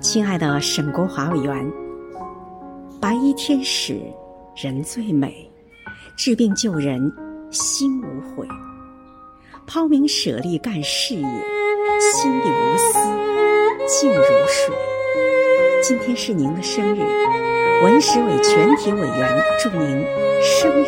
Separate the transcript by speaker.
Speaker 1: 亲爱的沈国华委员，白衣天使，人最美，治病救人，心无悔，抛名舍利干事业，心底无私，静如水。今天是您的生日，文史委全体委员祝您生。